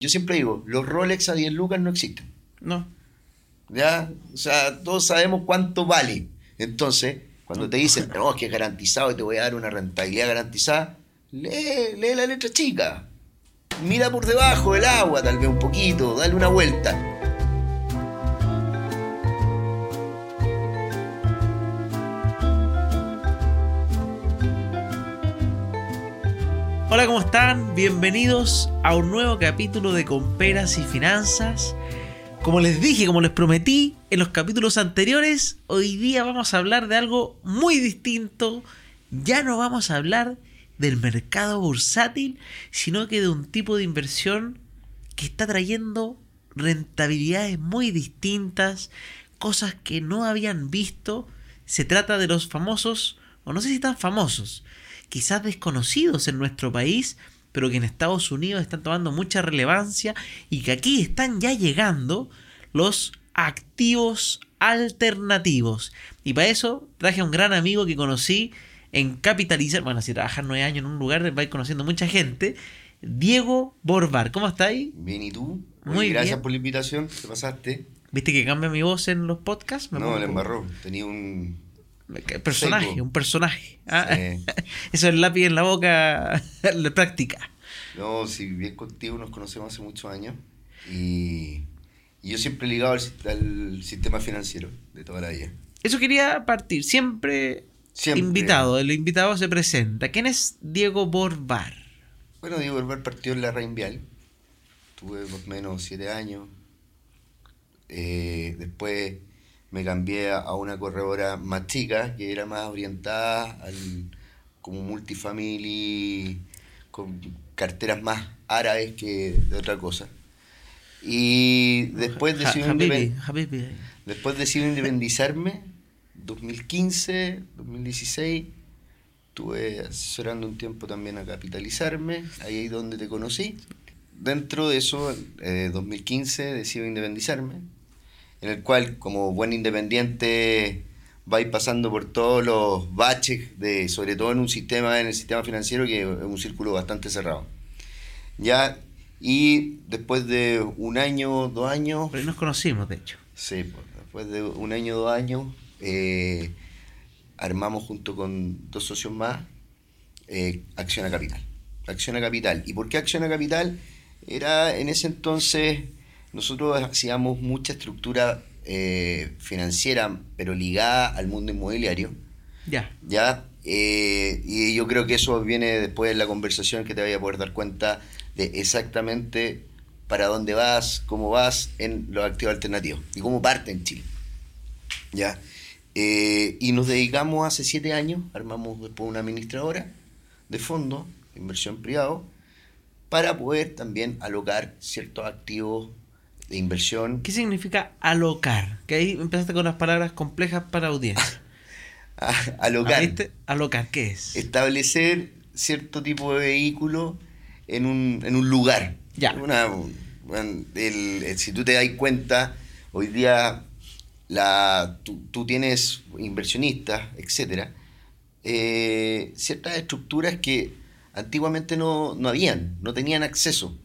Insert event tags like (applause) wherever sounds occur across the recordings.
Yo siempre digo, los Rolex a 10 lucas no existen. No. ¿Ya? O sea, todos sabemos cuánto vale. Entonces, cuando te dicen, no, es que es garantizado y te voy a dar una rentabilidad garantizada, lee, lee la letra chica. Mira por debajo del agua, tal vez un poquito, dale una vuelta. Hola, ¿cómo están? Bienvenidos a un nuevo capítulo de Comperas y Finanzas. Como les dije, como les prometí en los capítulos anteriores, hoy día vamos a hablar de algo muy distinto. Ya no vamos a hablar del mercado bursátil, sino que de un tipo de inversión que está trayendo rentabilidades muy distintas, cosas que no habían visto. Se trata de los famosos, o no sé si tan famosos, quizás desconocidos en nuestro país, pero que en Estados Unidos están tomando mucha relevancia y que aquí están ya llegando los activos alternativos. Y para eso traje a un gran amigo que conocí en Capitalizar, bueno, si trabajas nueve años en un lugar, va a ir conociendo mucha gente, Diego Borbar. ¿Cómo estáis? Bien, ¿y tú? Muy Oye, Gracias bien. por la invitación, te pasaste. ¿Viste que cambia mi voz en los podcasts? Me no, le embarró. Tenía un... Personaje, Sí, un personaje. Ah, Sí. (laughs) Eso es lápiz en la boca, (laughs) la práctica. No, si bien contigo nos conocemos hace muchos años y, y yo siempre he ligado al, sis- al sistema financiero de toda la vida. Eso quería partir. Siempre, Siempre. invitado. El invitado se presenta. ¿Quién es Diego Borbar? Bueno, Diego Berber partió en la Reinvial. Tuve más o menos siete años. Eh, después me cambié a- una corredora más chica, que era más orientada al como multifamily, con carteras más árabes que de otra cosa. Y después decidí, Habibi, Habibi. después decidí independizarme, 2015, 2016. Estuve asesorando un tiempo también a capitalizarme, ahí es donde te conocí. Dentro de eso, eh, 2015 decido independizarme, en el cual como buen independiente vais pasando por todos los baches, de, sobre todo en un sistema, en el sistema financiero, que es un círculo bastante cerrado. Ya, y después de un año, dos años, ahí nos conocimos, de hecho. Sí, pues, después de un año, dos años, eh, armamos junto con dos socios más eh, Acción a Capital. Acción a Capital. ¿Y por qué Acción a Capital? Era en ese entonces, nosotros hacíamos mucha estructura eh, financiera, pero ligada al mundo inmobiliario. Ya. ¿ya? Eh, y yo creo que eso viene después de la conversación que te vaya a poder dar cuenta de exactamente para dónde vas, cómo vas en los activos alternativos y cómo parte en Chile. ¿Ya? Eh, y nos dedicamos hace siete años, armamos después una administradora de fondos, de inversión privado, para poder también alocar ciertos activos de inversión. ¿Qué significa alocar? Que ahí empezaste con las palabras complejas para audiencia. a- (laughs) alocar. Alocar, ¿qué es? establecer cierto tipo de vehículo en un, en un lugar. Ya. Una- bueno, el- el- si tú te das cuenta, hoy día la, tú, tú tienes inversionistas, etcétera, eh, ciertas estructuras que antiguamente no, no habían, no tenían acceso.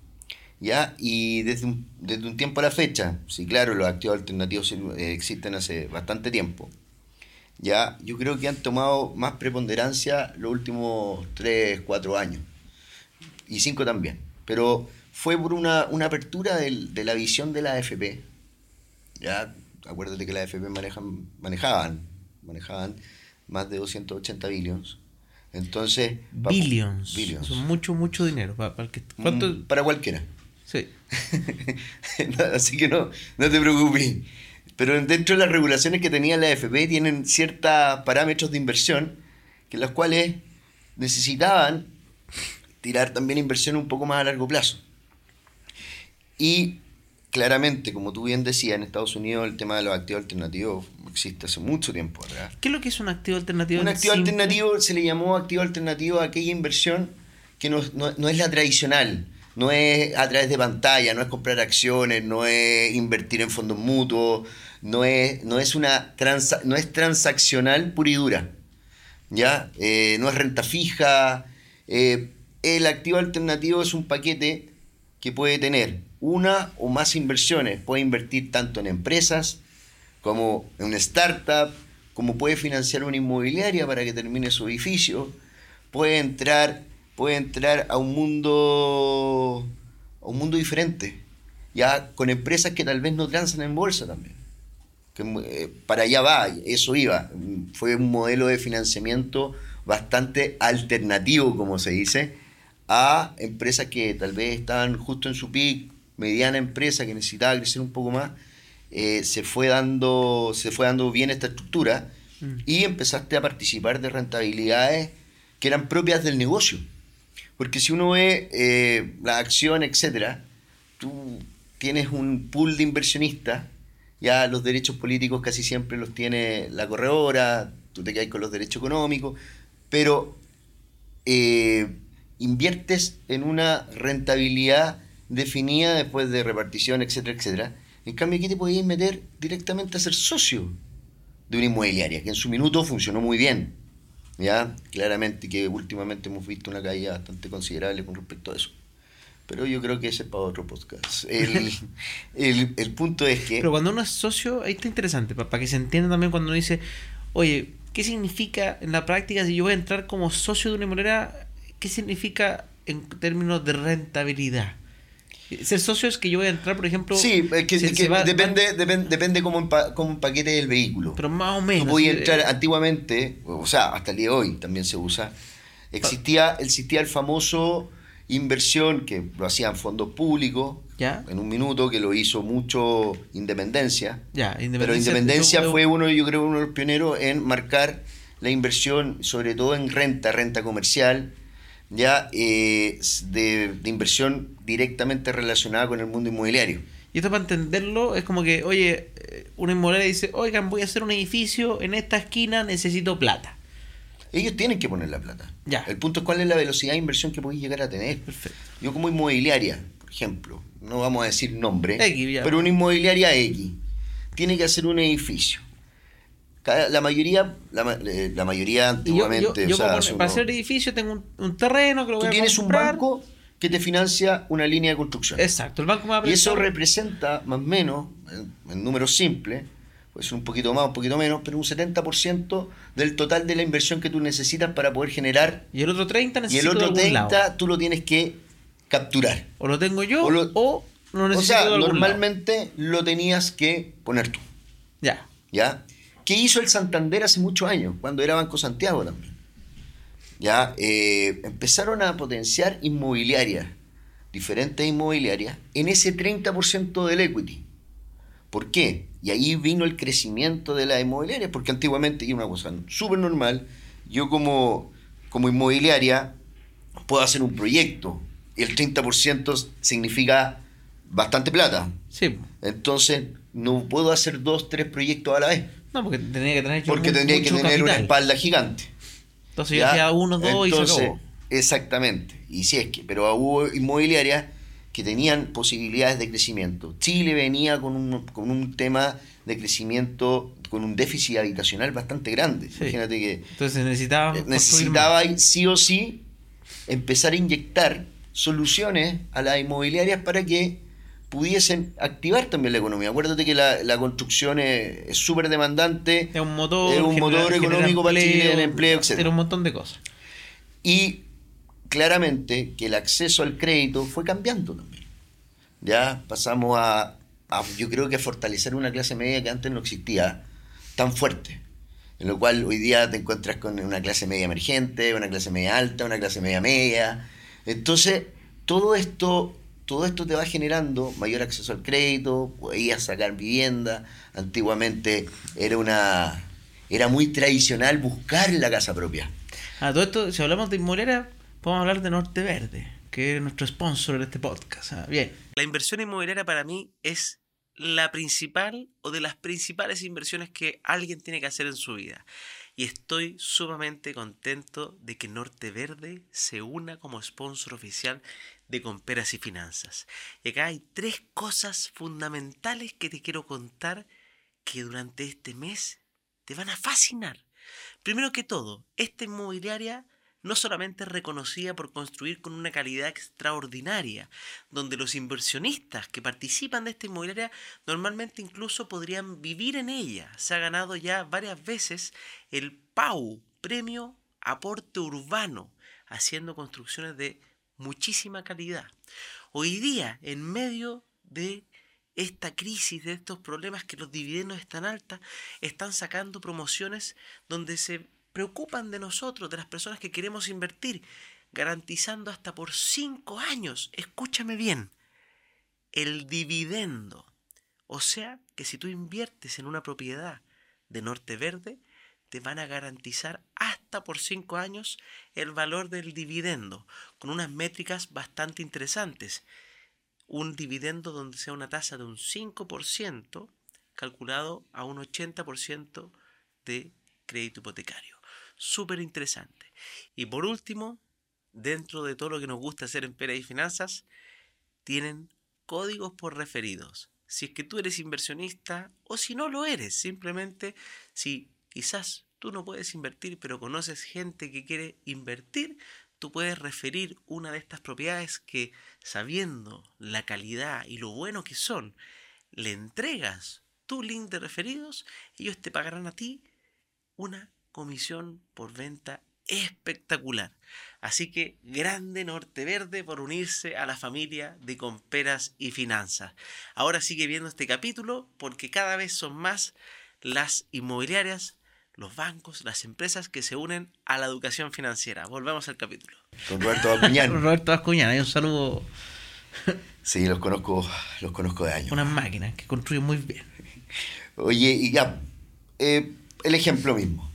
¿Ya? Y desde un, desde un tiempo a la fecha, sí, claro, los activos alternativos eh, existen hace bastante tiempo. Ya, yo creo que han tomado más preponderancia los últimos 3, 4 años. Y 5 también. Pero fue por una, una apertura del- de la visión de la AFP. Ya, acuérdate que la AFP manejan, manejaban, manejaban más de 280 billions. Entonces... Billions. Billions. Son mucho, mucho dinero. Pa- para. Mm, Para cualquiera. Sí. (laughs) No, Así que no, no te preocupes. Pero dentro de las regulaciones que tenía la AFP tienen ciertos parámetros de inversión que los cuales necesitaban tirar también inversión un poco más a largo plazo. Y claramente, como tú bien decías, en Estados Unidos el tema de los activos alternativos existe hace mucho tiempo atrás. ¿Qué es lo que es un activo alternativo? Un activo simple? alternativo se le llamó activo alternativo a aquella inversión que no, no- no es la tradicional, no es a través de pantalla, no es comprar acciones, no es invertir en fondos mutuos, no es, no es, una no es transaccional pura y dura. ¿ya? Eh, no es renta fija. eh, el activo alternativo es un paquete que puede tener una o más inversiones. Puede invertir tanto en empresas como en una startup, como puede financiar una inmobiliaria para que termine su edificio. Puede entrar, puede entrar a un mundo a un mundo diferente, ya con empresas que tal vez no transan en bolsa también. Que, eh, para allá va, eso iba. Fue un modelo de financiamiento bastante alternativo, como se dice, a empresas que tal vez estaban justo en su pic, mediana empresa que necesitaba crecer un poco más, eh, se, fue dando, se fue dando bien esta estructura mm. y empezaste a participar de rentabilidades que eran propias del negocio. Porque si uno ve eh, la acción, etcétera, tú tienes un pool de inversionistas, ya los derechos políticos casi siempre los tiene la corredora, tú te quedas con los derechos económicos, pero eh, inviertes en una rentabilidad definida después de repartición, etcétera, etcétera. En cambio, aquí te podías meter directamente a ser socio de una inmobiliaria, que en su minuto funcionó muy bien. ¿Ya? Claramente que últimamente hemos visto una caída bastante considerable con respecto a eso. Pero yo creo que ese es para otro podcast. (laughs) El, el, punto es que... Pero cuando uno es socio, ahí está interesante, para, que se entienda también cuando uno dice, oye, ¿qué significa en la práctica si yo voy a entrar como socio de una inmobiliaria? ¿Qué significa en términos de rentabilidad? Ser socio es que yo voy a entrar, por ejemplo. Sí, es que, depende, depende, depende como, un paquete del vehículo. Pero más o menos. voy a entrar antiguamente, o sea, hasta el día de hoy también se usa. Existía, existía el famoso inversión que lo hacían fondos públicos ¿Ya? en un minuto que lo hizo mucho Independencia. Ya, Independencia pero Independencia fue uno, yo creo, uno de los pioneros en marcar la inversión, sobre todo en renta, renta comercial ya eh, de, inversión directamente relacionada con el mundo inmobiliario. Y esto para entenderlo es como que, oye, eh, una inmobiliaria dice, oigan, voy a hacer un edificio, en esta esquina necesito plata. Ellos tienen que poner la plata. Ya. El punto es cuál es la velocidad de inversión que podéis llegar a tener. Perfecto. Yo como inmobiliaria, por ejemplo, no vamos a decir nombre, pero una inmobiliaria X tiene que hacer un edificio la mayoría, la, eh, la mayoría antiguamente. Yo, para hacer edificio tengo un, terreno que lo Tú tienes un banco que te financia una línea de construcción. Exacto, el banco Y eso representa más o menos, en, números simples, puede ser un poquito más, un poquito menos, pero un 70% del total de la inversión que tú necesitas para poder generar. Y el otro 30 necesito Y el otro 30 tú lo tienes que capturar. O lo tengo yo o, lo, o lo necesito. O sea, normalmente lo tenías que poner tú. Ya. ¿Ya? ¿Qué hizo el Santander hace muchos años, cuando era Banco Santiago también? Ya eh, empezaron a potenciar inmobiliarias, diferentes inmobiliarias, en ese 30% del equity. ¿Por qué? Y ahí vino el crecimiento de la inmobiliaria, porque antiguamente, y una cosa súper normal, yo como, como inmobiliaria puedo hacer un proyecto, y el 30% significa bastante plata. Sí. Entonces, no puedo hacer dos, tres proyectos a la vez. No, porque tendría que tener, porque tendría que tener una espalda gigante. Entonces yo hacía uno, dos y se acabó. Exactamente. Y si es que, pero hubo inmobiliarias que tenían posibilidades de crecimiento. Chile venía con un, con un tema de crecimiento, con un déficit habitacional bastante grande. Imagínate que. Entonces necesitaba. Necesitaba sí o sí empezar a inyectar soluciones a las inmobiliarias para que pudiesen activar también la economía. Acuérdate que la, construcción es súper demandante. Es un motor, es un motor económico para Chile, el empleo, etc. Tiene un montón de cosas. Y claramente que el acceso al crédito fue cambiando también. Ya pasamos a, yo creo que a fortalecer una clase media que antes no existía tan fuerte. En lo cual hoy día te encuentras con una clase media emergente, una clase media alta, una clase media media. Entonces, todo esto todo esto te va generando mayor acceso al crédito, podías sacar vivienda. Antiguamente era una era muy tradicional buscar la casa propia. A todo esto, si hablamos de inmobiliaria, podemos hablar de Norte Verde, que es nuestro sponsor de este podcast. Ah, bien. La inversión inmobiliaria para mí es la principal o de las principales inversiones que alguien tiene que hacer en su vida. Y estoy sumamente contento de que Norte Verde se una como sponsor oficial de Comperas y Finanzas. Y acá hay tres cosas fundamentales que te quiero contar que durante este mes te van a fascinar. Primero que todo, esta inmobiliaria no solamente es reconocida por construir con una calidad extraordinaria, donde los inversionistas que participan de esta inmobiliaria normalmente incluso podrían vivir en ella. Se ha ganado ya varias veces el PAU, Premio Aporte Urbano, haciendo construcciones de muchísima calidad. Hoy día, en medio de esta crisis, de estos problemas que los dividendos están altos, están sacando promociones donde se preocupan de nosotros, de las personas que queremos invertir, garantizando hasta por cinco años, escúchame bien, el dividendo. O sea que si tú inviertes en una propiedad de Norte Verde, te van a garantizar hasta por cinco años el valor del dividendo, con unas métricas bastante interesantes un dividendo donde sea una tasa de un 5% calculado a un 80% de crédito hipotecario. Súper interesante. Y por último, dentro de todo lo que nos gusta hacer en Pera y Finanzas, tienen códigos por referidos. Si es que tú eres inversionista o si no lo eres, simplemente si quizás tú no puedes invertir pero conoces gente que quiere invertir, tú puedes referir una de estas propiedades que, sabiendo la calidad y lo bueno que son, le entregas tu link de referidos, ellos te pagarán a ti una comisión por venta espectacular. Así que grande Norte Verde por unirse a la familia de Comperas y Finanzas. Ahora sigue viendo este capítulo porque cada vez son más las inmobiliarias los bancos, las empresas que se unen a la educación financiera. Volvemos al capítulo. Con Roberto Bascuñán. (laughs) Roberto Bascuñán, hay un saludo. Sí, los conozco, los conozco de años. Unas máquinas que construyen muy bien. Oye, y ya, eh, el ejemplo mismo.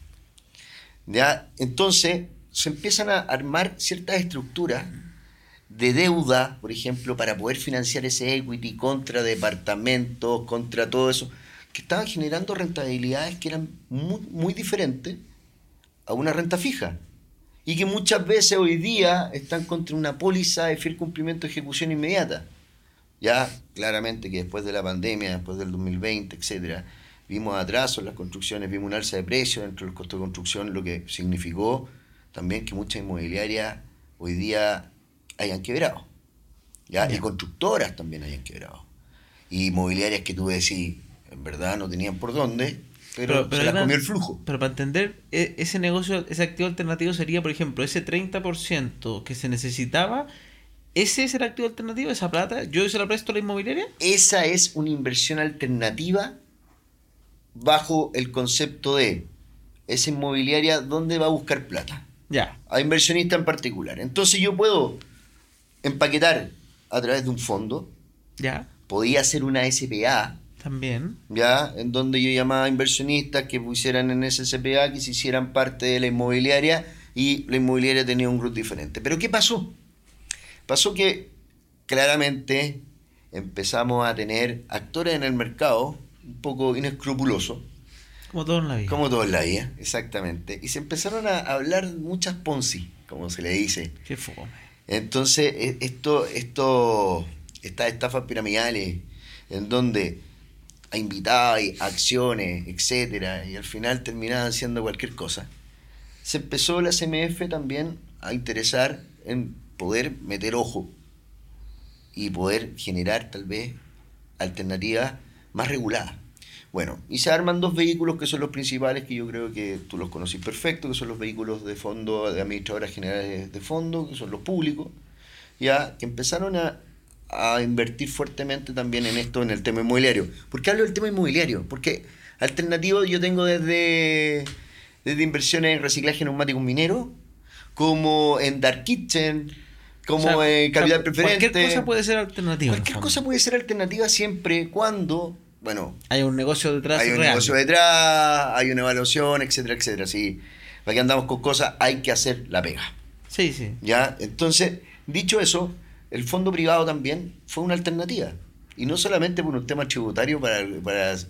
¿Ya? Entonces, se empiezan a armar ciertas estructuras de deuda, por ejemplo, para poder financiar ese equity contra departamentos, contra todo eso que estaban generando rentabilidades que eran muy, muy diferentes a una renta fija y que muchas veces hoy día están contra una póliza de fiel cumplimiento de ejecución inmediata. Ya claramente que después de la pandemia, después del 2020, etcétera, vimos atrasos en las construcciones, vimos un alza de precios dentro del costo de construcción, lo que significó también que muchas inmobiliarias hoy día hayan quebrado. ¿ya? Y constructoras también hayan quebrado. Y inmobiliarias que tú decís, en verdad no tenían por dónde, pero, se las comió el flujo. Pero para entender e, ese negocio, ese activo alternativo sería, por ejemplo, ese 30% que se necesitaba, ¿ese es el activo alternativo, esa plata? ¿Yo se la presto a la inmobiliaria? Esa es una inversión alternativa bajo el concepto de esa inmobiliaria, ¿dónde va a buscar plata? Ya. A inversionista en particular. Entonces yo puedo empaquetar a través de un fondo. Ya. Podía ser una SPA, también. ¿Ya? En donde yo llamaba a inversionistas que pusieran en ese SPA, que se hicieran parte de la inmobiliaria y la inmobiliaria tenía un grupo diferente. Pero ¿qué pasó? Pasó que claramente empezamos a tener actores en el mercado un poco inescrupulosos. Como todos en la vida. Como todos en la vida, exactamente. Y se empezaron a hablar muchas Ponzi, como se le dice. Qué fome. Entonces, e, esto, esto, estas estafas piramidales, en donde a invitados, acciones, etcétera, y al final terminaban haciendo cualquier cosa. Se empezó la CMF también a interesar en poder meter ojo y poder generar tal vez alternativas más reguladas. Bueno, y se arman dos vehículos que son los principales, que yo creo que tú los conocís perfecto, que son los vehículos de fondo, de administradoras generales de fondo, que son los públicos, ya que empezaron a a invertir fuertemente también en esto, en el tema inmobiliario. ¿Por qué hablo del tema inmobiliario? Porque alternativo yo tengo desde, desde inversiones en reciclaje neumático minero, como en Dark Kitchen, como en capital preferente. Cualquier cosa puede ser alternativa. Cualquier cosa puede ser alternativa siempre cuando, bueno... Hay un negocio detrás. Hay un negocio detrás, hay una evaluación, etcétera, etcétera. Sí, para que andamos con cosas hay que hacer la pega. Sí, sí. ¿Ya? Entonces, dicho eso, el fondo privado también fue una alternativa. Y no solamente por un tema tributario para,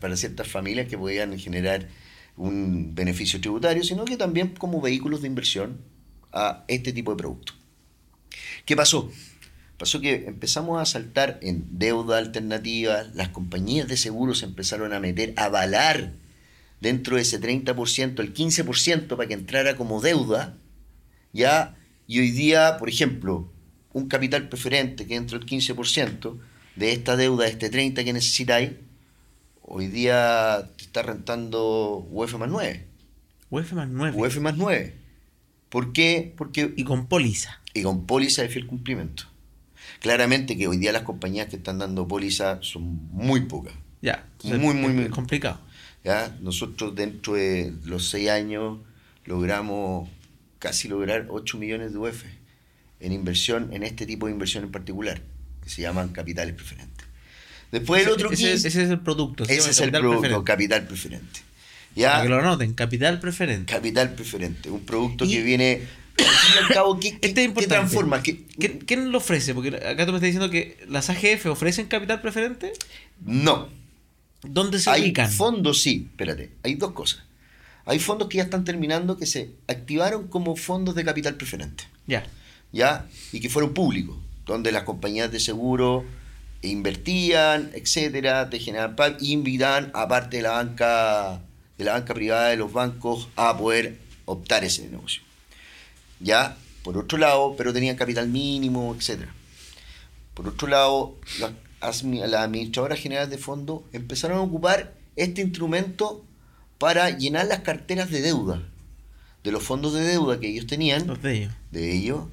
para, ciertas familias que podían generar un beneficio tributario, sino que también como vehículos de inversión a este tipo de productos. ¿Qué pasó? Pasó que empezamos a saltar en deuda alternativa, las compañías de seguros empezaron a meter, a avalar dentro de ese 30%, el 15% para que entrara como deuda, ¿ya? Y hoy día, por ejemplo, un capital preferente que entra el 15% de esta deuda, de este 30% que necesitáis, hoy día te está rentando UF más 9. UF más 9. UF más 9. ¿Por qué? Porque, Y con póliza. y con póliza de fiel cumplimiento. Claramente que hoy día las compañías que están dando póliza son muy pocas. Ya. Muy, muy, es muy- complicado. ¿ya? Nosotros dentro de los seis años logramos casi lograr 8 millones de UF en inversión, en este tipo de inversión en particular, que se llaman capitales preferentes. Después el otro ese, 15, ese es el producto. se ese es el producto, preferente. capital preferente. Para ¿Ya? que lo anoten, capital preferente. Capital preferente, un producto Y- que viene, al fin y al cabo, ¿qué, qué- Este es qué transforma? ¿Qué- ¿Quién, quién lo ofrece? Porque acá tú me estás diciendo que las AGF ofrecen capital preferente. No, ¿Dónde se hay ubican? fondos, sí, espérate, hay dos cosas. Hay fondos que ya están terminando que se activaron como fondos de capital preferente. Ya. ¿Ya? Y que fueron públicos, donde las compañías de seguro invertían, etcétera, te generaban PAC y invitaban a parte de la banca de la banca privada de los bancos a poder optar ese negocio. ¿Ya? Por otro lado, pero tenían capital mínimo, etcétera. Por otro lado, las, administradoras generales de fondos empezaron a ocupar este instrumento para llenar las carteras de deuda de los fondos de deuda que ellos tenían Los de ellos. de ellos,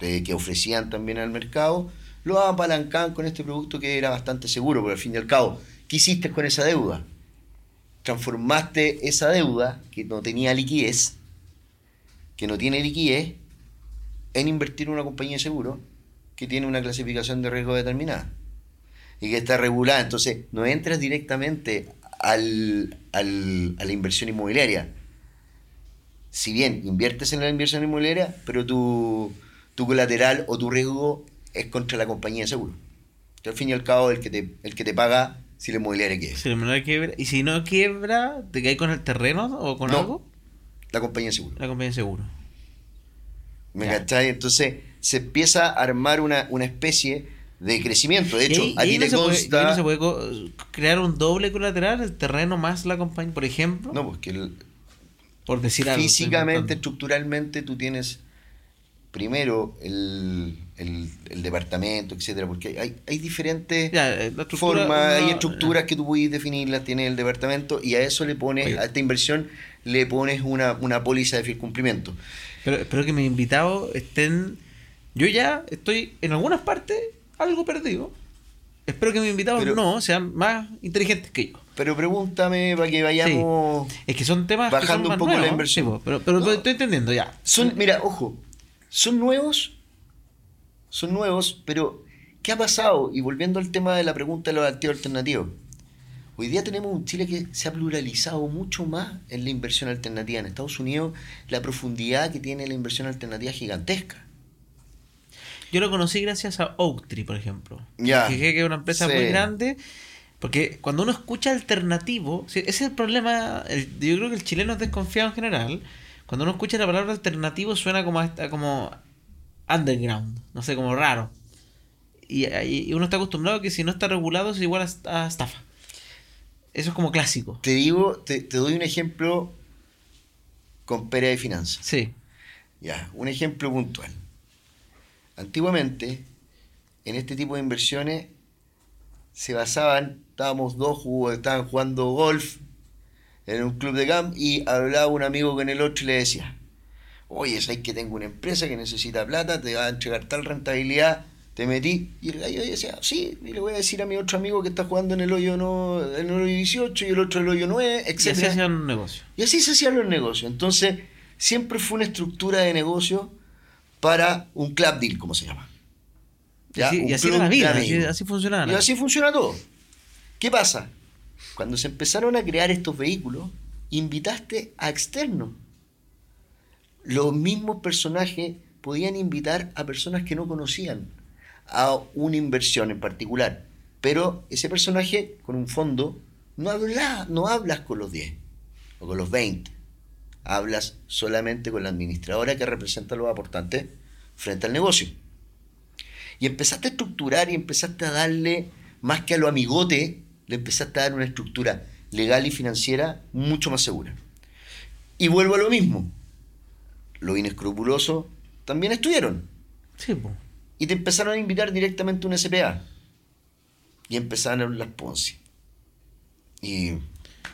de que ofrecían también al mercado, lo apalancaban con este producto que era bastante seguro, porque al fin y al cabo, ¿qué hiciste con esa deuda? Transformaste esa deuda que no tenía liquidez, que no tiene liquidez, en invertir en una compañía de seguro que tiene una clasificación de riesgo determinada y que está regulada. Entonces, no entras directamente al, al- a la inversión inmobiliaria, si bien inviertes en la inversión inmobiliaria, pero tu, tu colateral o tu riesgo es contra la compañía de seguro. Que al fin y al cabo el que te, el que te paga si la inmobiliaria quiere. Si la menor quiebra. Y si no quiebra, ¿te caes con el terreno o con No. algo? La compañía de seguro. La compañía de seguro. ¿Me cachai? Entonces se empieza a armar una, una especie de crecimiento. De Y hecho, ahí- a y ti no te puede- y consta... no se puede co- crear un doble colateral, el terreno más la compañía, por ejemplo. No, porque el- por decir algo. físicamente, estructuralmente, tú tienes primero el, el, el departamento, etcétera, porque hay, hay diferentes... Ya, eh, formas, hay uno- estructuras que tú puedes definirlas, tiene el departamento y a eso le pones, Oye. a esta inversión le pones una, una póliza de fiel cumplimiento. Pero espero que mis invitados estén. Yo ya estoy en algunas partes algo perdido. Espero que mis invitados Pero- no sean más inteligentes que yo. Pero pregúntame para que vayamos... Es que son temas que Bajando son más un poco la inversión. sí, pero pero No. estoy entendiendo ya. Son, mira, ojo, son nuevos, son nuevos, pero ¿qué ha pasado? Y volviendo al tema de la pregunta de los activos alternativos. Hoy día tenemos un Chile que se ha pluralizado mucho más en la inversión alternativa. En Estados Unidos, la profundidad que tiene la inversión alternativa es gigantesca. Yo lo conocí gracias a Oaktree, por ejemplo. Ya. Fijé que es una empresa Sí. muy grande. Porque cuando uno escucha alternativo, ese es el problema. el- yo creo que el chileno es desconfiado en general. Cuando uno escucha la palabra alternativo suena como, como underground, no sé, como raro. Y, y uno está acostumbrado a que si no está regulado es igual a, a estafa. Eso es como clásico. Te digo, te, te doy un ejemplo con Pera de Finanzas. Sí. Ya, un ejemplo puntual. Antiguamente, en este tipo de inversiones se basaban, estábamos dos, jugó- estaban jugando golf en un club de camp y hablaba un amigo con el otro y le decía, oye, sabes que tengo una empresa que necesita plata, te va a entregar tal rentabilidad, te metí. Y el gallo decía, sí, y le voy a decir a mi otro amigo que está jugando en el hoyo no, en el hoyo 18 y el otro en el hoyo 9, Y así etc. hacían un negocio. Y así se hacían los negocios. Entonces, siempre fue una estructura de negocio para un club deal, como se llama. Y Ya, así, y así club era la vida, así, así funcionaba. Y así funciona todo. ¿Qué pasa? Cuando se empezaron a crear estos vehículos, invitaste a externos. Los mismos personajes podían invitar a personas que no conocían a una inversión en particular. Pero ese personaje, con un fondo, no, habla, no hablas con los 10 o con los 20. Hablas solamente con la administradora que representa a los aportantes frente al negocio. Y empezaste a estructurar y empezaste a darle, más que a lo amigote, le empezaste a dar una estructura legal y financiera mucho más segura. Y vuelvo a lo mismo. Lo inescrupuloso también estuvieron. Sí, po. Y te empezaron a invitar directamente a un SPA. Y empezaron las Ponzi. Y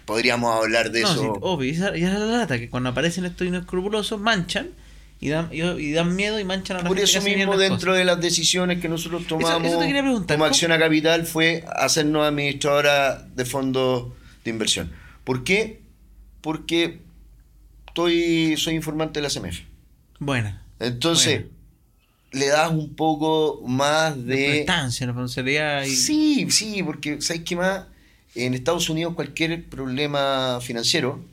podríamos hablar de No, eso. sí, obvio, y esa, y esa es la lata, que cuando aparecen estos inescrupulosos manchan y dan, y, y dan miedo y manchan a la Por gente eso mismo, dentro cosas. de las decisiones que nosotros tomamos eso como. Acción a Capital fue hacernos administradora de fondos de inversión. ¿Por qué? Porque estoy, soy informante de la CMF. Buena. Entonces, le das un poco más De prestancia, responsabilidad y... Sí, sí, porque ¿sabes qué más? En Estados Unidos cualquier problema financiero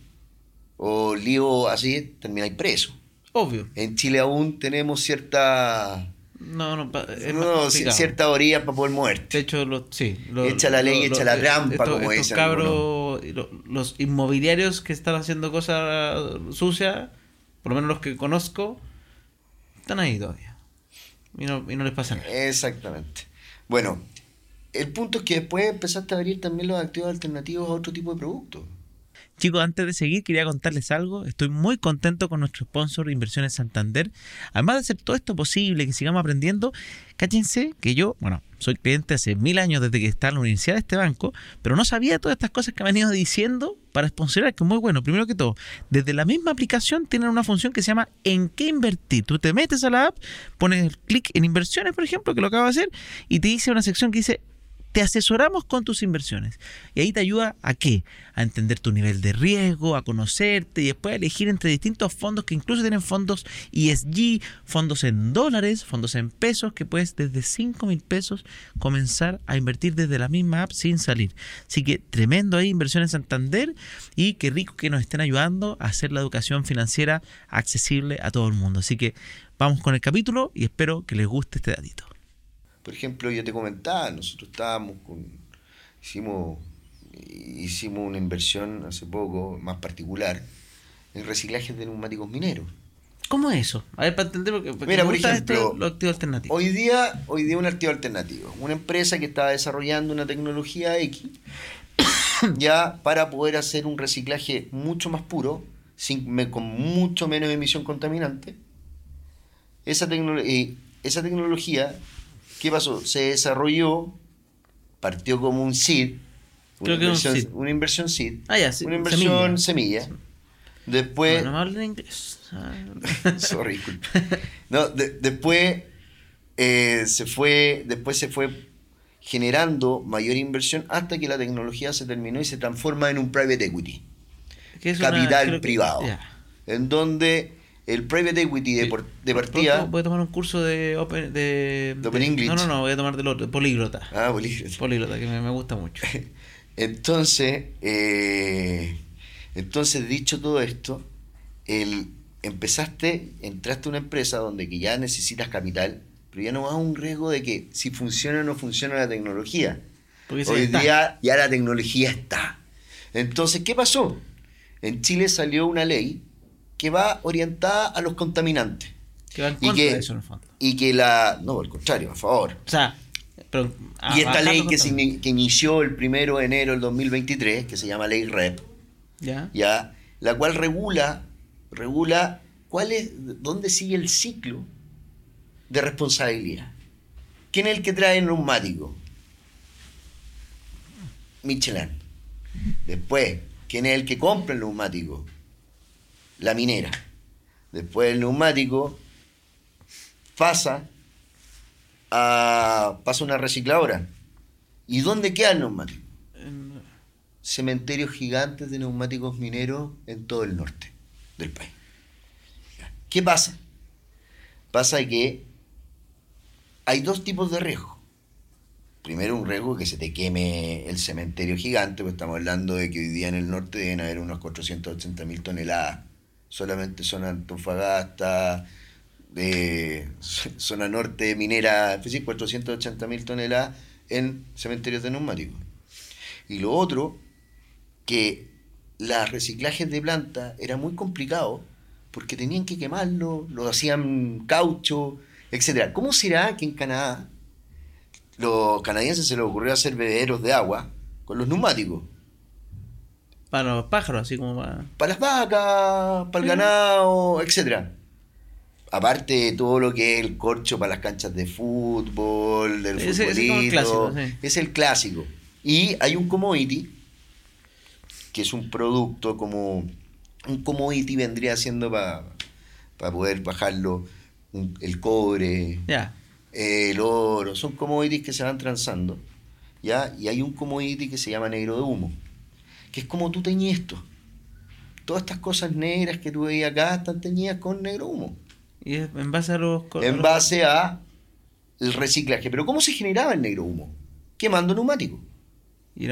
o lío así termina preso. Obvio. En Chile aún tenemos cierta No, no, es no, cierta orilla para poder moverte. De hecho, los, sí. lo- Echa la ley, lo- echa lo- la trampa, como estos dicen cabros, lo- los inmobiliarios que están haciendo cosas sucias, por lo menos los que conozco, están ahí todavía. Y no, y no les pasa nada. Exactamente. Bueno, el punto es que después empezaste a abrir también los activos alternativos a otro tipo de productos. Chicos, antes de seguir, quería contarles algo. Estoy muy contento con nuestro sponsor Inversiones Santander. Además de hacer todo esto posible, que sigamos aprendiendo, cállense que yo, bueno, soy cliente hace mil años desde que está en la universidad de este banco, pero no sabía todas estas cosas que me han ido diciendo para sponsorar, que es muy bueno. Primero que todo, desde la misma aplicación tienen una función que se llama ¿En qué invertir? Tú te metes a la app, pones clic en inversiones, por ejemplo, que lo acabo de hacer, y te dice una sección que dice te asesoramos con tus inversiones. Y ahí te ayuda a qué? A entender tu nivel de riesgo, a conocerte y después a elegir entre distintos fondos que incluso tienen fondos ESG, fondos en dólares, fondos en pesos, que puedes desde 5 mil pesos comenzar a invertir desde la misma app sin salir. Así que tremendo ahí, inversiones Santander y qué rico que nos estén ayudando a hacer la educación financiera accesible a todo el mundo. Así que vamos con el capítulo y espero que les guste este datito. Por ejemplo, yo te comentaba, nosotros estábamos con. Hicimos, hicimos una inversión hace poco, más particular, en reciclajes de neumáticos mineros. ¿Cómo es eso? A ver, para entender, porque, porque Mira, por ejemplo, este, activo alternativo. Hoy día, hoy día un activo alternativo. Una empresa que está desarrollando una tecnología X (coughs) ya para poder hacer un reciclaje mucho más puro, sin, me- con mucho menos emisión contaminante. Esa, tecno- eh, esa tecnología, ¿qué pasó? Se desarrolló, partió como un seed, una, Creo que es un inversión, seed. una inversión seed, Ah, ya, sí, una inversión semilla. semilla. Después, Bueno, no hablen inglés. Ah, (laughs) Sorry, disculpe. No, de- después eh, se fue, después se fue generando mayor inversión hasta que la tecnología se terminó y se transforma en un private equity, que es una- capital que- privado, en donde el private equity de, por- de partida, Voy a tomar un curso de Open, de, De Open English. No, no, no, voy a tomar del otro, de políglota. ah, bolígrafo. Políglota, que me, me gusta mucho. (laughs) Entonces, eh, entonces dicho todo esto, el, empezaste, entraste a una empresa donde que ya necesitas capital, pero ya no vas a un riesgo de que si funciona o no funciona la tecnología. Porque Hoy está. día ya la tecnología está. Entonces, ¿qué pasó? En Chile salió una ley que va orientada a los contaminantes. Que va en y contra que- de eso, en el fondo. Y que la... No, al contrario, a favor. O sea, pero, ah, y esta ley se que inició el primero de enero del 2023, que se llama Ley REP, ¿Ya? ya la cual regula regula cuál es dónde sigue el ciclo de responsabilidad quién es el que trae el neumático Michelin después quién es el que compra el neumático la minera después el neumático pasa a pasa una recicladora y dónde queda el neumático En- cementerios gigantes de neumáticos mineros en todo el norte del país. ¿Qué pasa? Pasa que hay dos tipos de riesgo. Primero, un riesgo que se te queme el cementerio gigante, pues estamos hablando de que hoy día en el norte deben haber unos 480 mil toneladas. Solamente zona Antofagasta, (laughs) zona norte minera, es decir, 480 mil toneladas en cementerios de neumáticos. Y lo otro, que los reciclajes de planta era muy complicado porque tenían que quemarlo, lo hacían caucho, etcétera. ¿Cómo será que en Canadá los canadienses se les ocurrió hacer bebederos de agua con los neumáticos? Para los pájaros, así como para. Para las vacas, para el ganado, etcétera. aparte de todo lo que es el corcho para las canchas de fútbol, del ese es el futbolito, clásico, sí. es el clásico. Y hay un commodity, que es un producto como... Un commodity vendría siendo para poder bajarlo un- el cobre, el oro, son commodities que se van transando, ¿ya? Y hay un commodity que se llama negro de humo, que es como tú teñís esto. Todas estas cosas negras que tú veis acá están teñidas con negro humo, Y es en base a los. en base a el reciclaje. Pero ¿cómo se generaba el negro humo? Quemando neumáticos.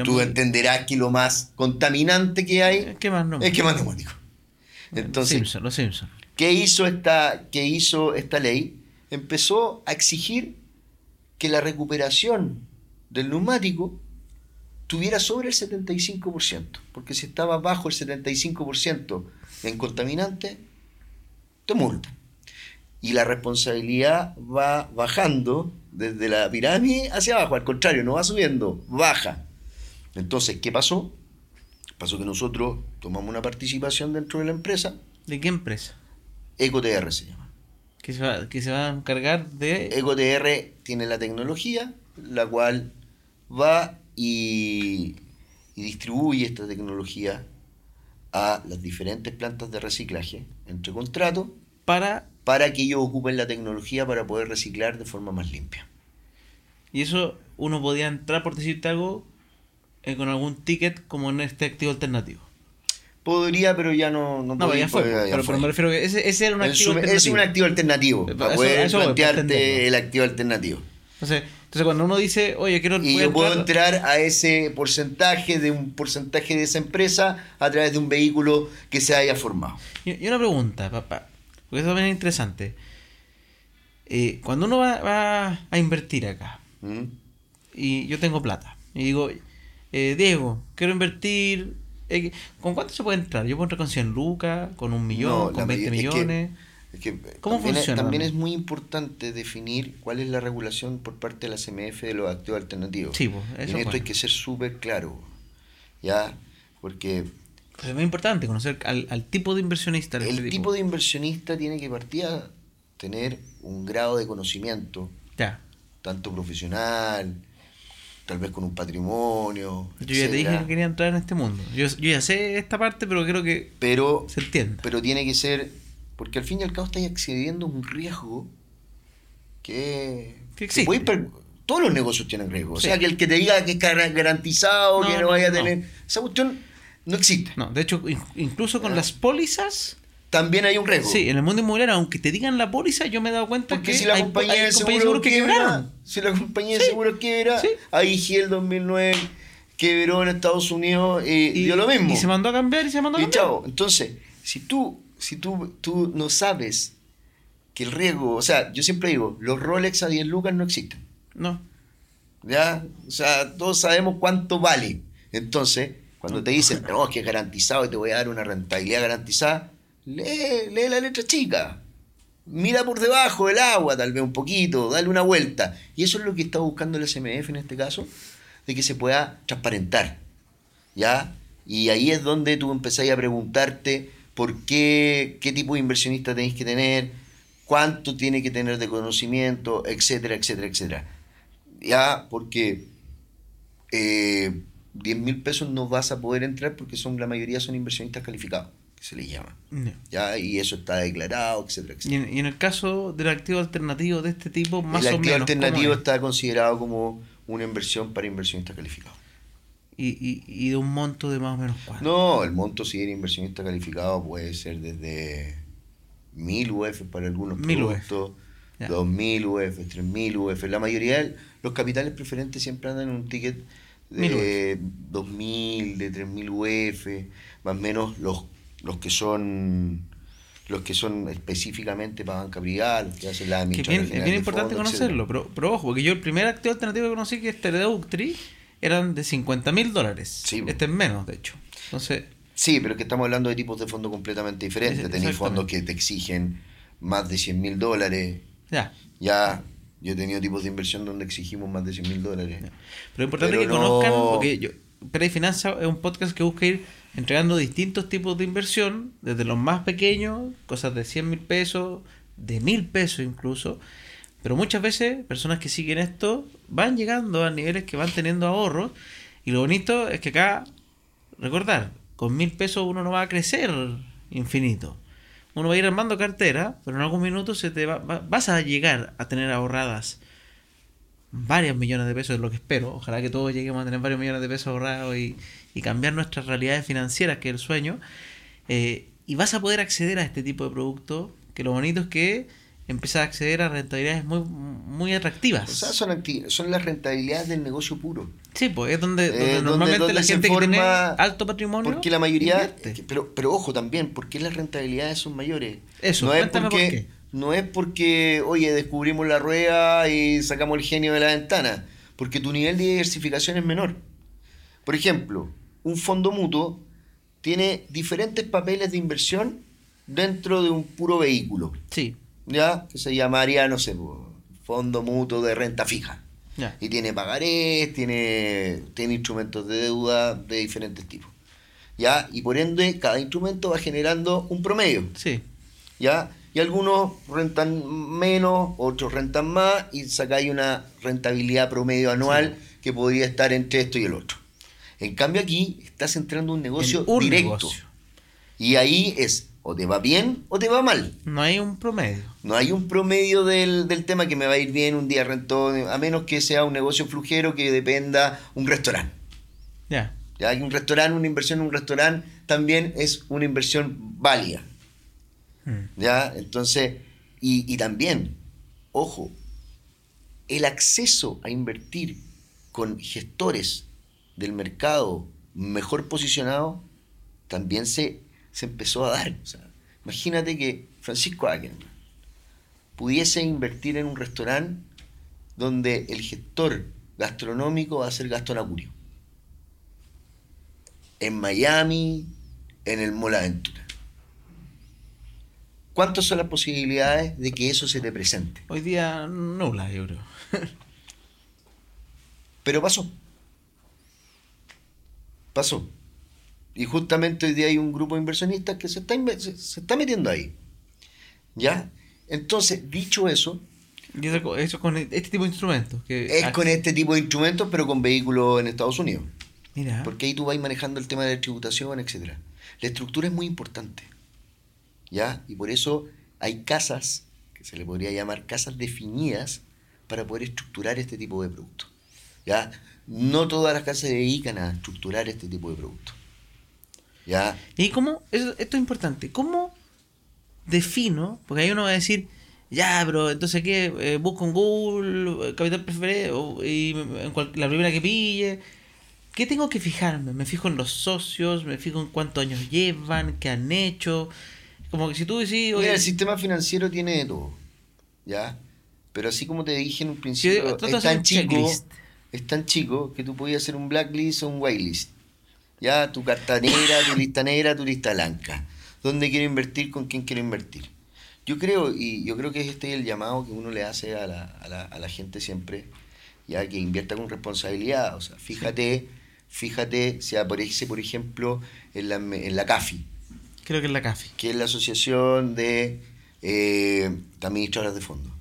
Tú muy- entenderás que lo más contaminante que hay es quemar neumáticos. Entonces, Simpson, los Simpsons. ¿Qué hizo esta, qué hizo esta ley? Empezó a exigir que la recuperación del neumático tuviera sobre el 75%, porque si estaba bajo el 75% en contaminante, te multa. Y la responsabilidad va bajando desde la pirámide hacia abajo, al contrario, no va subiendo, baja. Entonces, ¿qué pasó? Pasó que nosotros tomamos una participación dentro de la empresa, ¿De qué empresa? EcoTR se llama. Que se va, que se va a encargar de. EcoTR tiene la tecnología, la cual va y, y distribuye esta tecnología a las diferentes plantas de reciclaje entre contrato para. para que ellos ocupen la tecnología para poder reciclar de forma más limpia. Y eso uno podía entrar, por decirte algo, eh, con algún ticket como en este activo alternativo. Podría, pero ya no, no, No, podía, ya fue. ya pero, fue. pero me refiero que ese, ese era un activo un- es alternativo. un activo alternativo, Eh, para eso- poder eso plantearte el activo alternativo. Entonces, entonces, cuando uno dice, oye, quiero. Y yo puedo entrar- a ese porcentaje de un porcentaje de esa empresa a través de un vehículo que se haya formado. Y, una pregunta, papá, porque eso también es interesante. Eh, cuando uno va, va a invertir acá, ¿Mm? y yo tengo plata, y digo, eh, Diego, quiero invertir. eh, ¿Con cuánto se puede entrar? Yo puedo entrar con 100 lucas, con un millón, No, con 20 mayoría- es que- millones. Es que ¿Cómo también, es- funciona también también? es muy importante definir cuál es la regulación por parte de la CMF de los activos alternativos. Sí, pues, Y eso en es esto hay que ser súper claro. ¿Ya? Porque Pues es muy importante conocer al, al tipo de inversionista. el tipo de inversionista tiene que partir a tener un grado de conocimiento, Ya. tanto profesional, tal vez con un patrimonio. Yo ya te dije que quería entrar en este mundo. Yo, yo ya sé esta parte, pero creo que Pero se entienda. pero tiene que ser, porque al fin y al cabo estás accediendo a un riesgo que, Que que existe. per- todos los negocios tienen riesgo. O Sí. sea, que el que te diga que es gar- garantizado, No, que no, no, vaya a no. tener... Esa cuestión no existe. No, de hecho, in- incluso con Ah. las pólizas, También hay un riesgo. sí, en el mundo inmobiliario, aunque te digan la póliza, yo me he dado cuenta Porque que si la hay, compañía hay de compañías seguro seguros que quebraron. si la compañía de Sí. seguro quiebra, Sí. AIG el 2009 quebró en Estados Unidos y, Y, dio lo mismo. y se mandó a cambiar y se mandó a Y cambiar. chao. Entonces, si tú, si tú, tú no sabes que el riesgo, o sea, yo siempre digo, los Rolex a 10 lucas no existen. No. ¿Ya? O sea, todos sabemos cuánto vale. Entonces, cuando te dicen, no, es que es garantizado y te voy a dar una rentabilidad garantizada, lee, lee la letra chica. Mira por debajo del agua, tal vez un poquito, dale una vuelta. Y eso es lo que está buscando el SMF en este caso, de que se pueda transparentar. ¿Ya? Y ahí es donde tú empezás a preguntarte por qué, qué tipo de inversionista tenéis que tener, cuánto tiene que tener de conocimiento, etcétera, etcétera, etcétera. Ya, porque eh, 10 mil pesos no vas a poder entrar porque son la mayoría son inversionistas calificados, que se les llama. No. ¿Ya? Y eso está declarado, etcétera, Y etcétera. en, y en el caso del activo alternativo de este tipo, más el o activo menos. ¿cómo alternativo es? está considerado como una inversión para inversionistas calificados. Y, y, y de un monto de más o menos cuánto. No, el monto si eres inversionista calificado puede ser desde 1000 UF para algunos 1000 UF. productos, Ya. 2000 UF, 3000 UF. La mayoría de los capitales preferentes siempre andan en un ticket 1000 de 2000, de 3000 UF, más o menos los, los que son los que son específicamente para banca privada, los que hacen la Que administración bien, es bien importante conocerlo, pero, pero ojo, porque yo el primer activo alternativo que conocí, que es Teredeutri, eran de 50 mil dólares. Sí, este es menos, de hecho. Entonces, Sí, pero es que estamos hablando de tipos de fondos completamente diferentes. Es- Tenéis fondos que te exigen más de 100 mil dólares. ya. Ya, yo he tenido tipos de inversión donde exigimos más de 100 mil dólares. Pero es importante Pero que conozcan, no- porque yo, Pera y Finanza es un podcast que busca ir entregando distintos tipos de inversión, desde los más pequeños, cosas de 100 mil pesos, de mil pesos incluso. Pero muchas veces personas que siguen esto van llegando a niveles que van teniendo ahorros. Y lo bonito es que acá, recordar, con mil pesos uno no va a crecer infinito. Uno va a ir armando cartera, pero en algún minuto se te va, va- vas a llegar a tener ahorradas varios millones de pesos, es lo que espero. Ojalá que todos lleguemos a tener varios millones de pesos ahorrados y, y cambiar nuestras realidades financieras, que es el sueño. Eh, y vas a poder acceder a este tipo de productos, que lo bonito es que empiezas a acceder a rentabilidades muy, muy atractivas. O sea, son, las rentabilidades del negocio puro. sí, pues es donde, donde Eh, normalmente donde la gente que tiene alto patrimonio. Porque la mayoría, invierte. pero, pero ojo también, porque las rentabilidades son mayores. Eso, no es porque, por qué. no es porque, oye, descubrimos la rueda y sacamos el genio de la ventana, porque tu nivel de diversificación es menor. Por ejemplo, un fondo mutuo tiene diferentes papeles de inversión dentro de un puro vehículo, Sí, ¿ya? Que se llamaría, no sé, po, fondo mutuo de renta fija. Y tiene pagarés, tiene, tiene instrumentos de deuda de diferentes tipos. ¿Ya? Y por ende, cada instrumento va generando un promedio. Sí, ¿Ya? Y algunos rentan menos, otros rentan más, y sacáis una rentabilidad promedio anual que podría estar entre esto y el otro. En cambio, aquí estás entrando en un negocio En un directo. negocio. Y ahí es o te va bien o te va mal. No hay un promedio. No hay un promedio del, del tema que me va a ir bien un día rentó, a menos que sea un negocio flujero que dependa un restaurante. Ya. Ya que un restaurante, una inversión en un restaurante también es una inversión válida. Mm. ¿Ya? Entonces, y, y también, ojo, el acceso a invertir con gestores del mercado mejor posicionados también se, se empezó a dar. O sea, imagínate que Francisco Ackerman pudiese invertir en un restaurante donde el gestor gastronómico va a ser Gastón Acurio. En Miami, en el Mall Aventura. ¿Cuántas son las posibilidades de que eso se te presente? Hoy día nula, yo creo. Pero pasó. Pasó. Y justamente hoy día hay un grupo de inversionistas que se está, se, se está metiendo ahí. ¿Ya? Entonces, dicho eso, Y eso, eso con este tipo de instrumentos. Que, es con este tipo de instrumentos, pero con vehículos en Estados Unidos. Mira, Porque ahí tú vas manejando el tema de la tributación, etcétera. La estructura es muy importante. ¿Ya? Y por eso hay casas, que se le podría llamar casas definidas, para poder estructurar este tipo de productos. ¿Ya? No todas las casas se dedican a estructurar este tipo de productos. ¿Ya? ¿Y cómo? Eso- esto es importante. ¿Cómo defino? Porque ahí uno va a decir, ya, pero entonces, ¿qué? Eh, busco en Google, eh, capital preferido, y en cual- la primera que pille. ¿Qué tengo que fijarme? ¿Me fijo en los socios? ¿Me fijo en cuántos años llevan? ¿Qué han hecho? Como que si tú decís, oye, Mira, el sistema financiero tiene de todo. ¿Ya? Pero así como te dije en un principio, es tan chico, es tan chico que tú podías hacer un blacklist o un whitelist. Ya, tu carta negra, tu lista negra, tu lista blanca. ¿Dónde quiero invertir? ¿Con quién quiero invertir? Yo creo, y yo creo que este es el llamado que uno le hace a la, a la, a la gente siempre, ya que invierta con responsabilidad. O sea, fíjate, fíjate si aparece, por ejemplo, en la, en la CAFI, creo que es la CAFI. que es la Asociación de eh, Administradoras de Fondos.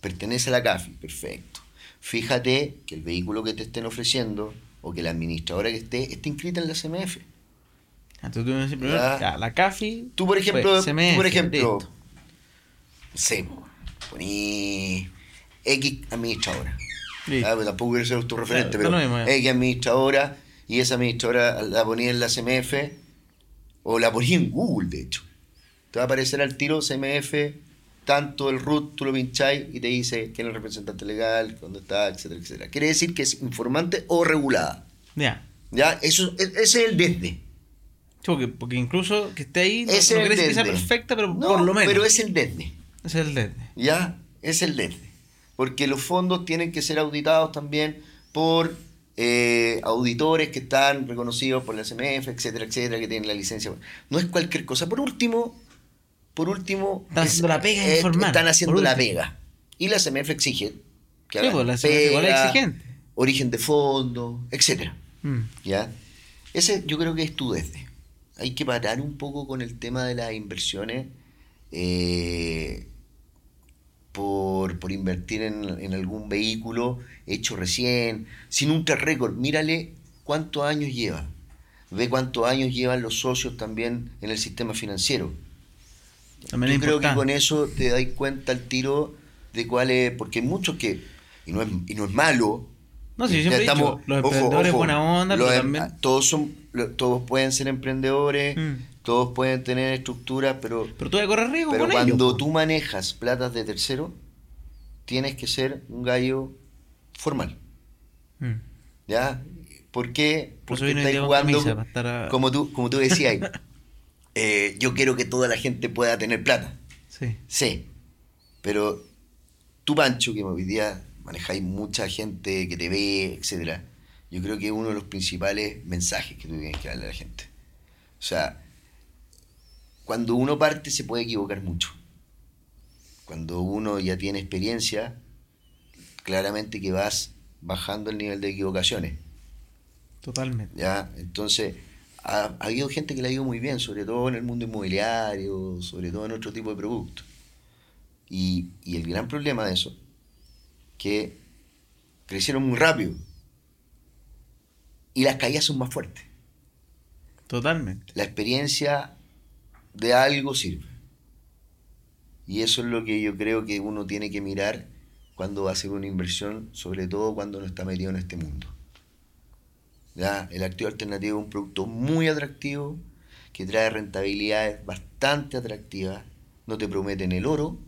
Pertenece a la CAFI, perfecto. Fíjate que el vehículo que te estén ofreciendo o que la administradora que esté esté inscrita en la CMF. Entonces tú primero, ya, la CAFI. Tú, por ejemplo, pues, tú, CMF, por ejemplo, poní X administradora. Ah, pero tampoco quiero ser tu referente, Claro, pero mismo, ya. X administradora y esa administradora la ponía en la CMF o la ponía en Google, de hecho. Te va a aparecer al tiro CMF, tanto el root, tú lo pincháis y te dice quién es el representante legal, dónde está, etcétera, etcétera. Quiere decir que es informante o regulada. Ya. ¿Ya? Eso, e- ese es el desde. Sí, Porque, porque incluso que esté ahí, no, no es quiere el decir que sea perfecta, pero No, por lo menos. Pero es el desde. Es el desde. ¿Ya? Es el desde. Porque los fondos tienen que ser auditados también por eh, auditores que están reconocidos por la CMF, etcétera, etcétera, que tienen la licencia. No es cualquier cosa. Por último, por último... Están es- haciendo la pega eh, Están haciendo la pega. Y la CMF exige que Sí, pues, la CMF igual es exigente. origen de fondo, etcétera. Mm. ¿Ya? Ese yo creo que es tu desde. Hay que parar un poco con el tema de las inversiones eh, por, por invertir en, en algún vehículo hecho recién, sin un record. Mírale cuántos años lleva. Ve cuántos años llevan los socios también en el sistema financiero. También Yo creo que con eso te das cuenta al tiro de cuál es, porque hay muchos que, y no es, y no es malo, No, sí, yo siempre he dicho, los emprendedores buena onda, los pero em- también... todos son, todos pueden ser emprendedores, Mm. todos pueden tener estructuras, pero, Pero tú vas a correr riesgo pero con cuando ellos. tú manejas platas de tercero, tienes que ser un gallo formal, Mm. ¿ya? ¿Por qué? Porque con jugando, camisa, a- como tú, como tú decías, (laughs) eh, yo quiero que toda la gente pueda tener plata. Sí. Sí, pero tú, Pancho, que hoy día manejáis mucha gente que te ve, etcétera, yo creo que es uno de los principales mensajes que tú tienes que darle a la gente. O sea, cuando uno parte se puede equivocar mucho. Cuando uno ya tiene experiencia, claramente que vas bajando el nivel de equivocaciones. Totalmente. ¿ya? Entonces, ha, ha habido gente que le ha ido muy bien, sobre todo en el mundo inmobiliario, sobre todo en otro tipo de productos. Y, y el gran problema de eso, que crecieron muy rápido y las caídas son más fuertes. Totalmente. La experiencia de algo sirve. Y eso es lo que yo creo que uno tiene que mirar cuando va a hacer una inversión, sobre todo cuando no está metido en este mundo. ¿Ya? El activo alternativo es un producto muy atractivo, que trae rentabilidades bastante atractivas. No te prometen el oro,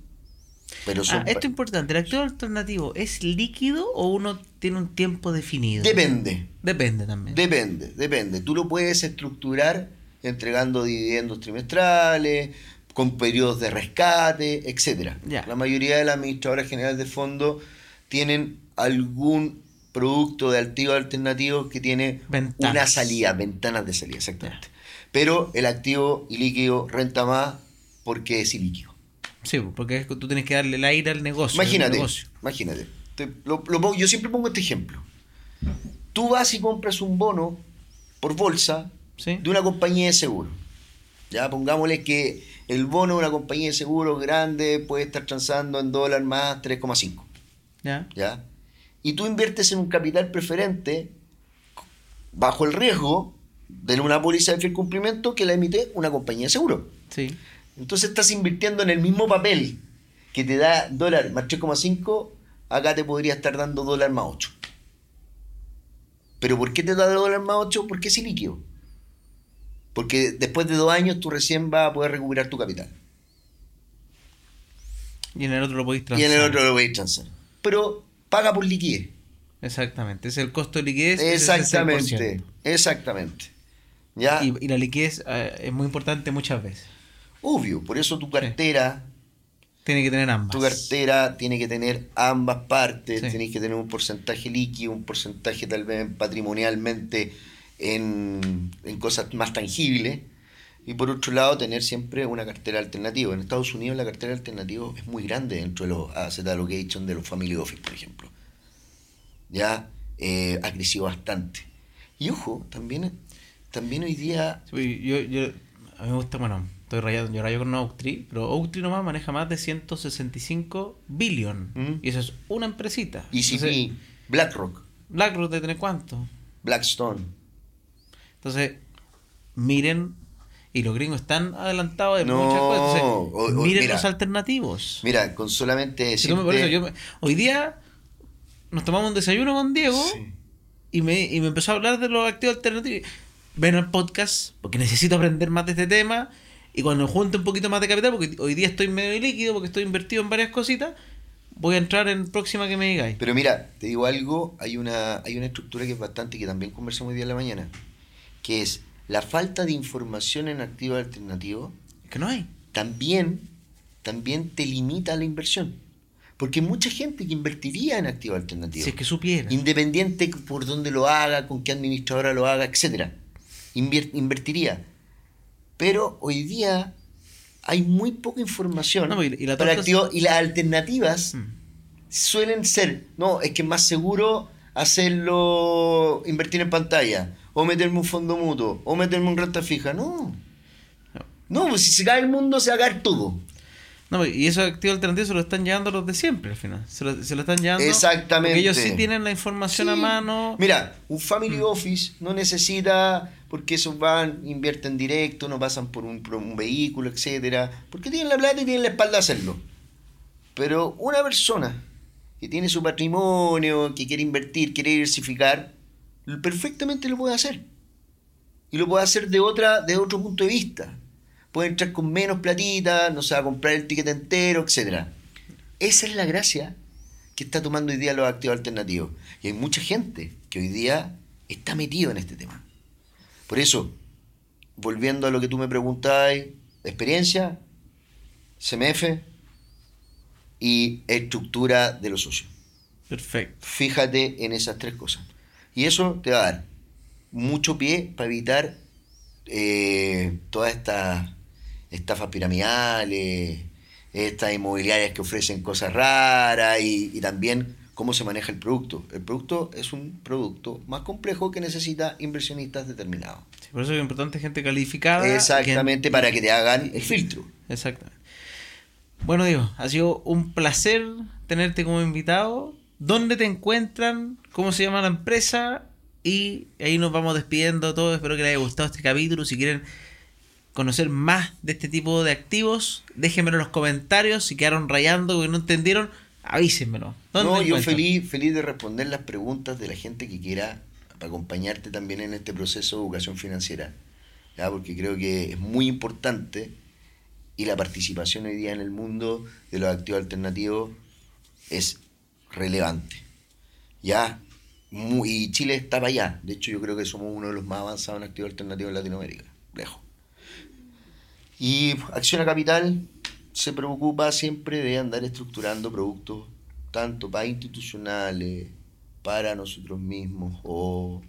pero son... Ah, esto es importante. ¿El activo alternativo es líquido o uno tiene un tiempo definido? Depende. Depende también. Depende, depende. Tú lo puedes estructurar entregando dividendos trimestrales, con periodos de rescate, etcétera. La mayoría de las administradoras generales de fondos tienen algún producto de activo alternativo que tiene Ventanas. una salida, ventanas de salida, exactamente. Pero el activo ilíquido renta más porque es ilíquido. Sí, porque es que tú tienes que darle el aire al negocio. Imagínate, negocio. imagínate. Te- lo- lo pongo- yo siempre pongo este ejemplo. Tú vas y compras un bono por bolsa Sí. de una compañía de seguro. Ya pongámosle que el bono de una compañía de seguro grande puede estar transando en dólar más 3,5. ¿Ya? ¿Ya? Y tú inviertes en un capital preferente bajo el riesgo de una póliza de fiel cumplimiento que la emite una compañía de seguro. Sí. Entonces estás invirtiendo en el mismo papel que te da dólar más 3,5, acá te podría estar dando dólar más 8. ¿Pero por qué te da dólar más 8? Porque es ilíquido. Porque después de dos años tú recién vas a poder recuperar tu capital. Y en el otro lo podéis Y transar. en el otro lo a transar. Pero paga por liquidez. Exactamente. Es el costo de liquidez. Exactamente. 6%. Exactamente. ¿Ya? Y, y la liquidez eh, es muy importante muchas veces. Obvio. Por eso tu cartera, Tiene que tener ambas. tu cartera tiene que tener ambas partes. Sí. Tienes que tener un porcentaje líquido, un porcentaje tal vez patrimonialmente en, en cosas más tangibles. Y por otro lado, tener siempre una cartera alternativa. En Estados Unidos la cartera alternativa es muy grande dentro de los asset allocation de los family office, por ejemplo. Ya eh, ha crecido bastante. Y ojo, también, también hoy día Sí, yo, yo, a mí me gusta, bueno, estoy rayado, yo rayo con Oaktree, pero Oaktree nomás maneja más de 165 billion. Mm. Y eso es una empresita. ECP, Entonces, BlackRock, BlackRock de tener cuánto. Blackstone. Entonces, miren, y los gringos están adelantados de No, muchas cosas. O- o- miren mira. los alternativos. Mira, con solamente me- eso decirte- yo me- hoy día nos tomamos un desayuno con Diego Sí. y, me, y me empezó a hablar de los activos alternativos. Ven al podcast porque necesito aprender más de este tema. Y cuando junte un poquito más de capital, porque hoy día estoy medio líquido, porque estoy invertido en varias cositas, voy a entrar en próxima que me digáis. Pero mira, te digo algo, hay una, hay una estructura que es bastante, que también conversamos hoy día en la mañana, que es la falta de información en activos alternativos Es que no hay. también, también te limita la inversión. Porque mucha gente que invertiría en activos alternativos. Si es que supiera. Independiente por dónde lo haga, con qué administradora lo haga, etcétera. Invier- invertiría. Pero hoy día hay muy poca información No, y- la para activos y las alternativas Mm. suelen ser, no, es que es más seguro hacerlo, invertir en pantalla, o meterme un fondo mutuo, o meterme en renta fija. No. No. Pues si se cae el mundo, se va a caer todo. No, y esos activos alternativos se lo están llevando los de siempre al final. Se lo, se lo están llevando. Exactamente. Porque ellos sí tienen la información a mano. Mira, un family Mm. office no necesita, porque esos van, invierten directo, no pasan por un, por un vehículo, etcétera, porque tienen la plata y tienen la espalda a hacerlo. Pero una persona que tiene su patrimonio, que quiere invertir, quiere diversificar, perfectamente lo puede hacer. Y lo puede hacer de otra, de otro punto de vista. Puede entrar con menos platita, no se va a comprar el ticket entero, etcétera. Esa es la gracia que está tomando hoy día los activos alternativos. Y hay mucha gente que hoy día está metido en este tema. Por eso, volviendo a lo que tú me preguntabas, experiencia, CMF y estructura de los socios. Perfecto. Fíjate en esas tres cosas. Y eso te va a dar mucho pie para evitar eh, todas estas estafas piramidales, estas inmobiliarias que ofrecen cosas raras y, y también cómo se maneja el producto. El producto es un producto más complejo que necesita inversionistas determinados. Sí, por eso es importante gente calificada. Exactamente, para que te hagan el filtro. Exactamente. Bueno, Diego, ha sido un placer tenerte como invitado. ¿Dónde te encuentran? ¿Cómo se llama la empresa? Y ahí nos vamos despidiendo todos. Espero que les haya gustado este capítulo. Si quieren conocer más de este tipo de activos, déjenmelo en los comentarios. Si quedaron rayando porque no entendieron, avísenmelo. ¿Dónde No, yo feliz, feliz de responder las preguntas de la gente que quiera acompañarte también en este proceso de educación financiera. ¿ya? Porque creo que es muy importante y la participación hoy día en el mundo de los activos alternativos es relevante. ¿Ya? Y Chile está para allá. De hecho, yo creo que somos uno de los más avanzados en activos alternativos en Latinoamérica. Lejos. Y Acción a Capital se preocupa siempre de andar estructurando productos tanto para institucionales, para nosotros mismos o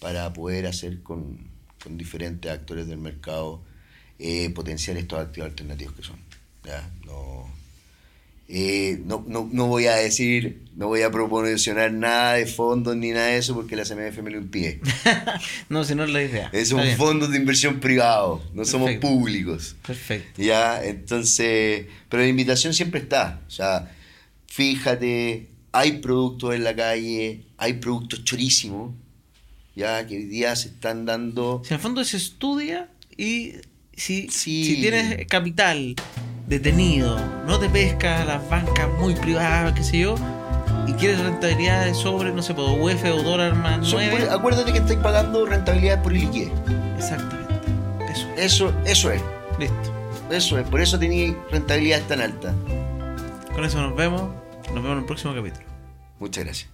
para poder hacer con, con diferentes actores del mercado eh, potenciar estos activos alternativos que son. ¿ya? No, eh, no, no, no voy a decir, no voy a promocionar nada de fondos ni nada de eso porque la CMF me lo impide. (laughs) No, si no es la idea. Es un fondo de inversión privado, no somos públicos. Perfecto. Ya, entonces, pero la invitación siempre está. O sea, fíjate, hay productos en la calle, hay productos chorísimos, ya que hoy día se están dando. Si en el fondo se estudia y si, Sí. si tienes capital detenido, no te pesca las bancas muy privadas, qué sé yo, y quieres rentabilidades sobre, no sé, por UF o dólar más son 9. por- acuérdate que estáis pagando rentabilidad por liquidez. Exactamente. Eso. Eso, eso es. Listo. Eso es. Por eso tenéis rentabilidad tan alta. Con eso nos vemos. Nos vemos en el próximo capítulo. Muchas gracias.